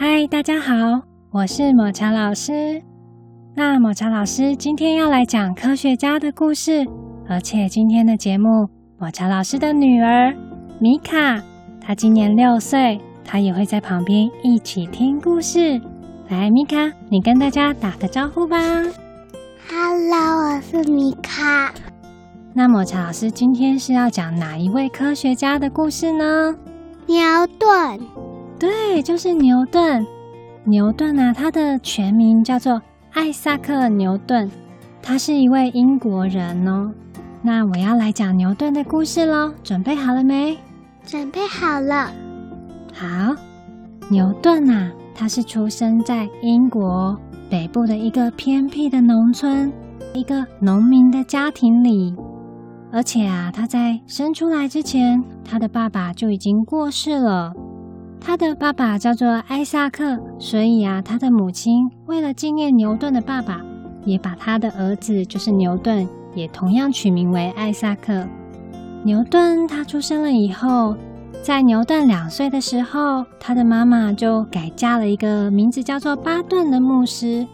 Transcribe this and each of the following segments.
嗨，大家好，我是抹茶老师。那抹茶老师今天要来讲科学家的故事，而且今天的节目，抹茶老师的女儿米卡，她今年六岁，她也会在旁边一起听故事。来，米卡，你跟大家打个招呼吧。Hello，我是米卡。那抹茶老师今天是要讲哪一位科学家的故事呢？牛顿。对，就是牛顿。牛顿啊，他的全名叫做艾萨克·牛顿，他是一位英国人哦。那我要来讲牛顿的故事喽，准备好了没？准备好了。好，牛顿啊，他是出生在英国北部的一个偏僻的农村，一个农民的家庭里。而且啊，他在生出来之前，他的爸爸就已经过世了。他的爸爸叫做艾萨克，所以啊，他的母亲为了纪念牛顿的爸爸，也把他的儿子就是牛顿，也同样取名为艾萨克。牛顿他出生了以后，在牛顿两岁的时候，他的妈妈就改嫁了一个名字叫做巴顿的牧师。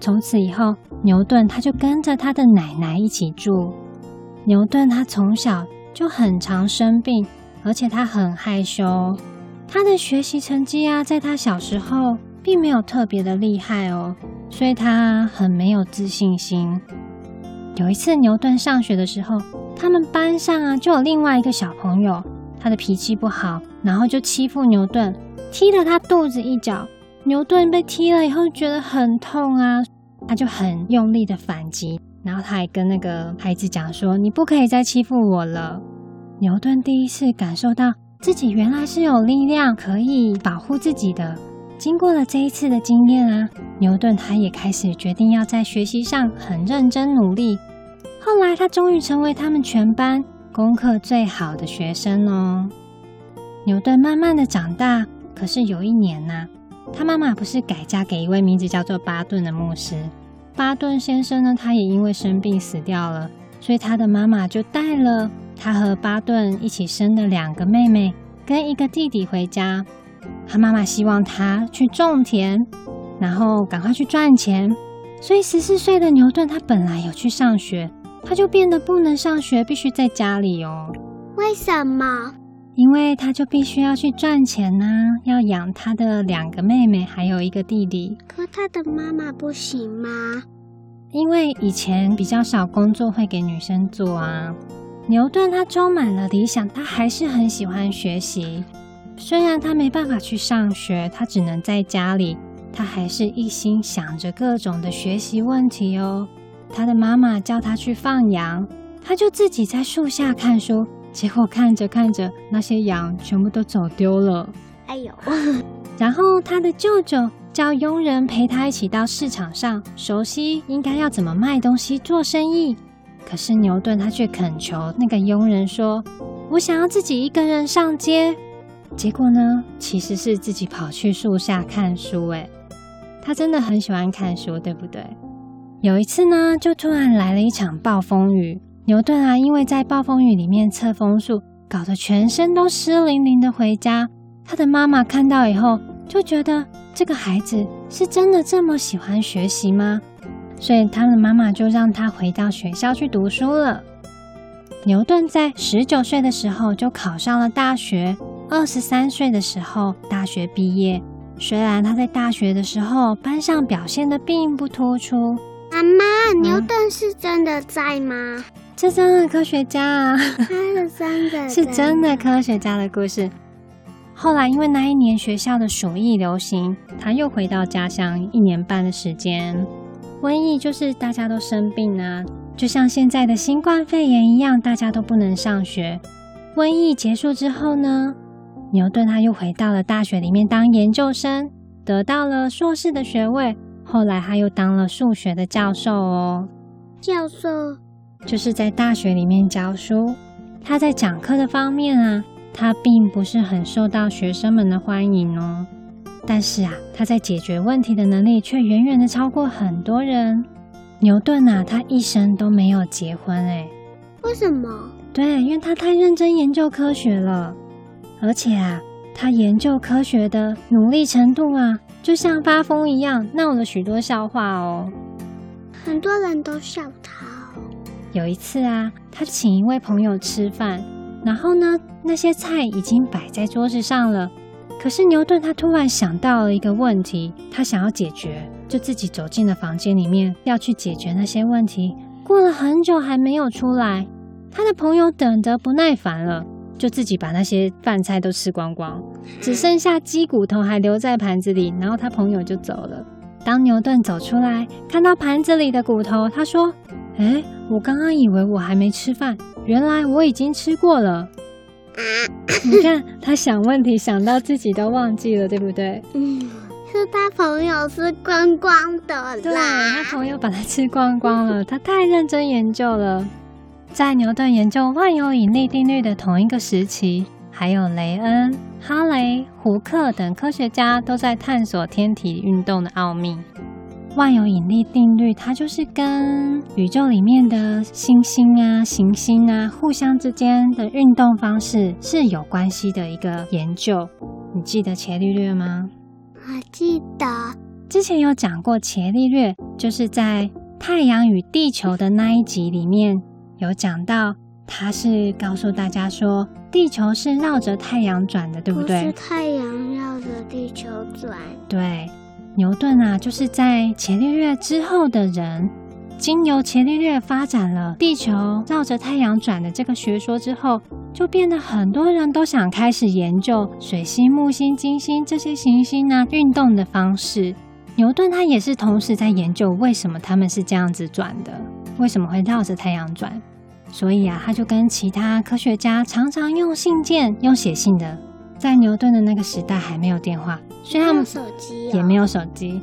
从此以后，牛顿他就跟着他的奶奶一起住。牛顿他从小就很常生病，而且他很害羞。他的学习成绩啊，在他小时候并没有特别的厉害哦，所以他很没有自信心。有一次牛顿上学的时候，他们班上啊就有另外一个小朋友，他的脾气不好，然后就欺负牛顿，踢了他肚子一脚。牛顿被踢了以后觉得很痛啊，他就很用力的反击，然后他还跟那个孩子讲说：“你不可以再欺负我了。”牛顿第一次感受到。自己原来是有力量可以保护自己的。经过了这一次的经验啊，牛顿他也开始决定要在学习上很认真努力。后来他终于成为他们全班功课最好的学生哦。牛顿慢慢的长大，可是有一年呐，他妈妈不是改嫁给一位名字叫做巴顿的牧师。巴顿先生呢，他也因为生病死掉了，所以他的妈妈就带了。他和巴顿一起生的两个妹妹跟一个弟弟回家，他妈妈希望他去种田，然后赶快去赚钱。所以十四岁的牛顿，他本来有去上学，他就变得不能上学，必须在家里哦。为什么？因为他就必须要去赚钱呐，要养他的两个妹妹，还有一个弟弟。可他的妈妈不行吗？因为以前比较少工作会给女生做啊。牛顿他充满了理想，他还是很喜欢学习。虽然他没办法去上学，他只能在家里，他还是一心想着各种的学习问题哦。他的妈妈叫他去放羊，他就自己在树下看书。结果看着看着，那些羊全部都走丢了。哎呦！然后他的舅舅叫佣人陪他一起到市场上，熟悉应该要怎么卖东西做生意。可是牛顿他却恳求那个佣人说：“我想要自己一个人上街。”结果呢，其实是自己跑去树下看书。诶，他真的很喜欢看书，对不对？有一次呢，就突然来了一场暴风雨。牛顿啊，因为在暴风雨里面测风速，搞得全身都湿淋淋的回家。他的妈妈看到以后，就觉得这个孩子是真的这么喜欢学习吗？所以他的妈妈就让他回到学校去读书了。牛顿在十九岁的时候就考上了大学，二十三岁的时候大学毕业。虽然他在大学的时候班上表现的并不突出。妈妈，牛顿是真的在吗？这真的科学家啊，他是真的，是真的科学家的故事。后来因为那一年学校的鼠疫流行，他又回到家乡一年半的时间。瘟疫就是大家都生病啊，就像现在的新冠肺炎一样，大家都不能上学。瘟疫结束之后呢，牛顿他又回到了大学里面当研究生，得到了硕士的学位。后来他又当了数学的教授哦。教授就是在大学里面教书。他在讲课的方面啊，他并不是很受到学生们的欢迎哦。但是啊，他在解决问题的能力却远远的超过很多人。牛顿啊，他一生都没有结婚，哎，为什么？对，因为他太认真研究科学了，而且啊，他研究科学的努力程度啊，就像发疯一样，闹了许多笑话哦。很多人都笑他。有一次啊，他请一位朋友吃饭，然后呢，那些菜已经摆在桌子上了。可是牛顿他突然想到了一个问题，他想要解决，就自己走进了房间里面，要去解决那些问题。过了很久还没有出来，他的朋友等得不耐烦了，就自己把那些饭菜都吃光光，只剩下鸡骨头还留在盘子里，然后他朋友就走了。当牛顿走出来，看到盘子里的骨头，他说：“哎，我刚刚以为我还没吃饭，原来我已经吃过了。” 你看，他想问题想到自己都忘记了，对不对？嗯，是他朋友吃光光的啦。对，他朋友把他吃光光了。他太认真研究了。在牛顿研究万有引力定律的同一个时期，还有雷恩、哈雷、胡克等科学家都在探索天体运动的奥秘。万有引力定律，它就是跟宇宙里面的星星啊、行星啊，互相之间的运动方式是有关系的一个研究。你记得伽利略吗？我记得，之前有讲过伽利略，就是在太阳与地球的那一集里面有讲到，他是告诉大家说。地球是绕着太阳转的，对不对？不是太阳绕着地球转。对，牛顿啊，就是在伽利略之后的人，经由伽利略发展了地球绕着太阳转的这个学说之后，就变得很多人都想开始研究水星、木星、金星这些行星啊运动的方式。牛顿他也是同时在研究为什么他们是这样子转的，为什么会绕着太阳转。所以啊，他就跟其他科学家常常用信件、用写信的。在牛顿的那个时代还没有电话，所以他们手机也没有手机。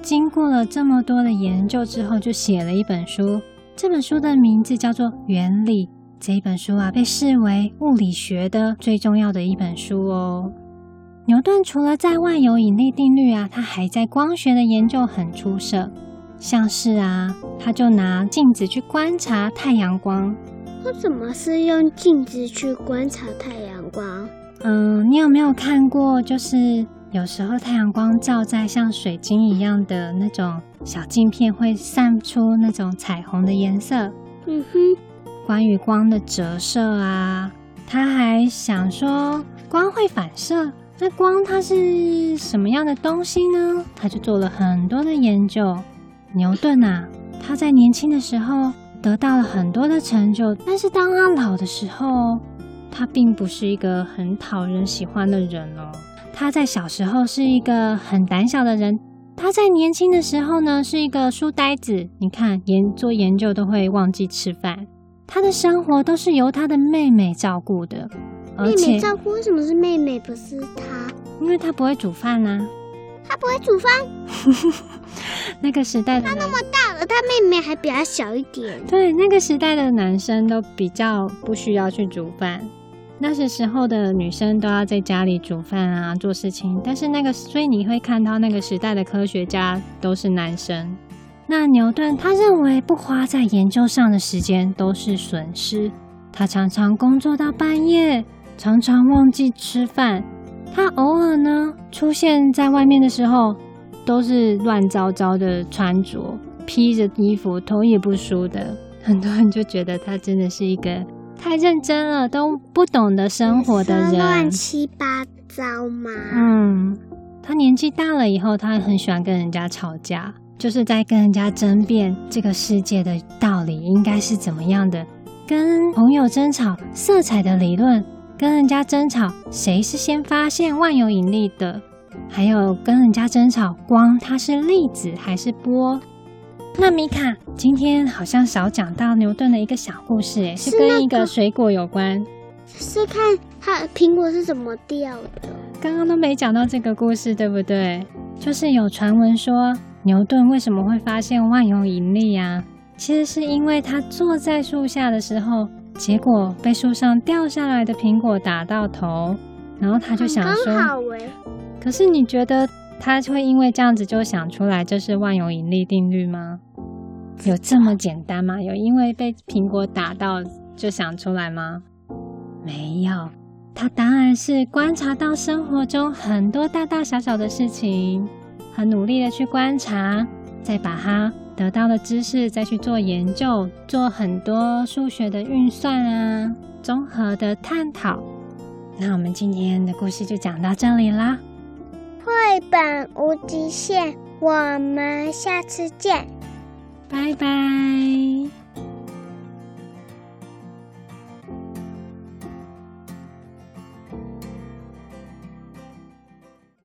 经过了这么多的研究之后，就写了一本书。这本书的名字叫做《原理》。这一本书啊，被视为物理学的最重要的一本书哦。牛顿除了在万有引力定律啊，他还在光学的研究很出色。像是啊，他就拿镜子去观察太阳光。我怎么是用镜子去观察太阳光？嗯，你有没有看过？就是有时候太阳光照在像水晶一样的那种小镜片，会散出那种彩虹的颜色。嗯哼。关于光的折射啊，他还想说光会反射，那光它是什么样的东西呢？他就做了很多的研究。牛顿啊，他在年轻的时候得到了很多的成就，但是当他老的时候，他并不是一个很讨人喜欢的人哦。他在小时候是一个很胆小的人，他在年轻的时候呢是一个书呆子。你看，研做研究都会忘记吃饭，他的生活都是由他的妹妹照顾的。妹妹照顾？为什么是妹妹不是他？因为他不会煮饭啊。他不会煮饭。那个时代的他那么大了，他妹妹还比他小一点。对，那个时代的男生都比较不需要去煮饭，那是时候的女生都要在家里煮饭啊，做事情。但是那个，所以你会看到那个时代的科学家都是男生。那牛顿他认为不花在研究上的时间都是损失，他常常工作到半夜，常常忘记吃饭。他偶尔呢出现在外面的时候，都是乱糟糟的穿着，披着衣服，头也不梳的。很多人就觉得他真的是一个太认真了，都不懂得生活的人，乱七八糟嘛。嗯，他年纪大了以后，他很喜欢跟人家吵架，就是在跟人家争辩这个世界的道理应该是怎么样的，跟朋友争吵色彩的理论，跟人家争吵谁是先发现万有引力的。还有跟人家争吵，光它是粒子还是波？那米卡今天好像少讲到牛顿的一个小故事，诶，是跟一个水果有关。是看它苹果是怎么掉的？刚刚都没讲到这个故事，对不对？就是有传闻说牛顿为什么会发现万有引力呀？其实是因为他坐在树下的时候，结果被树上掉下来的苹果打到头，然后他就想说。好。可是你觉得他会因为这样子就想出来这是万有引力定律吗？有这么简单吗？有因为被苹果打到就想出来吗？没有，他当然是观察到生活中很多大大小小的事情，很努力的去观察，再把它得到的知识再去做研究，做很多数学的运算啊，综合的探讨。那我们今天的故事就讲到这里啦。绘本无极限我们下次见。拜拜。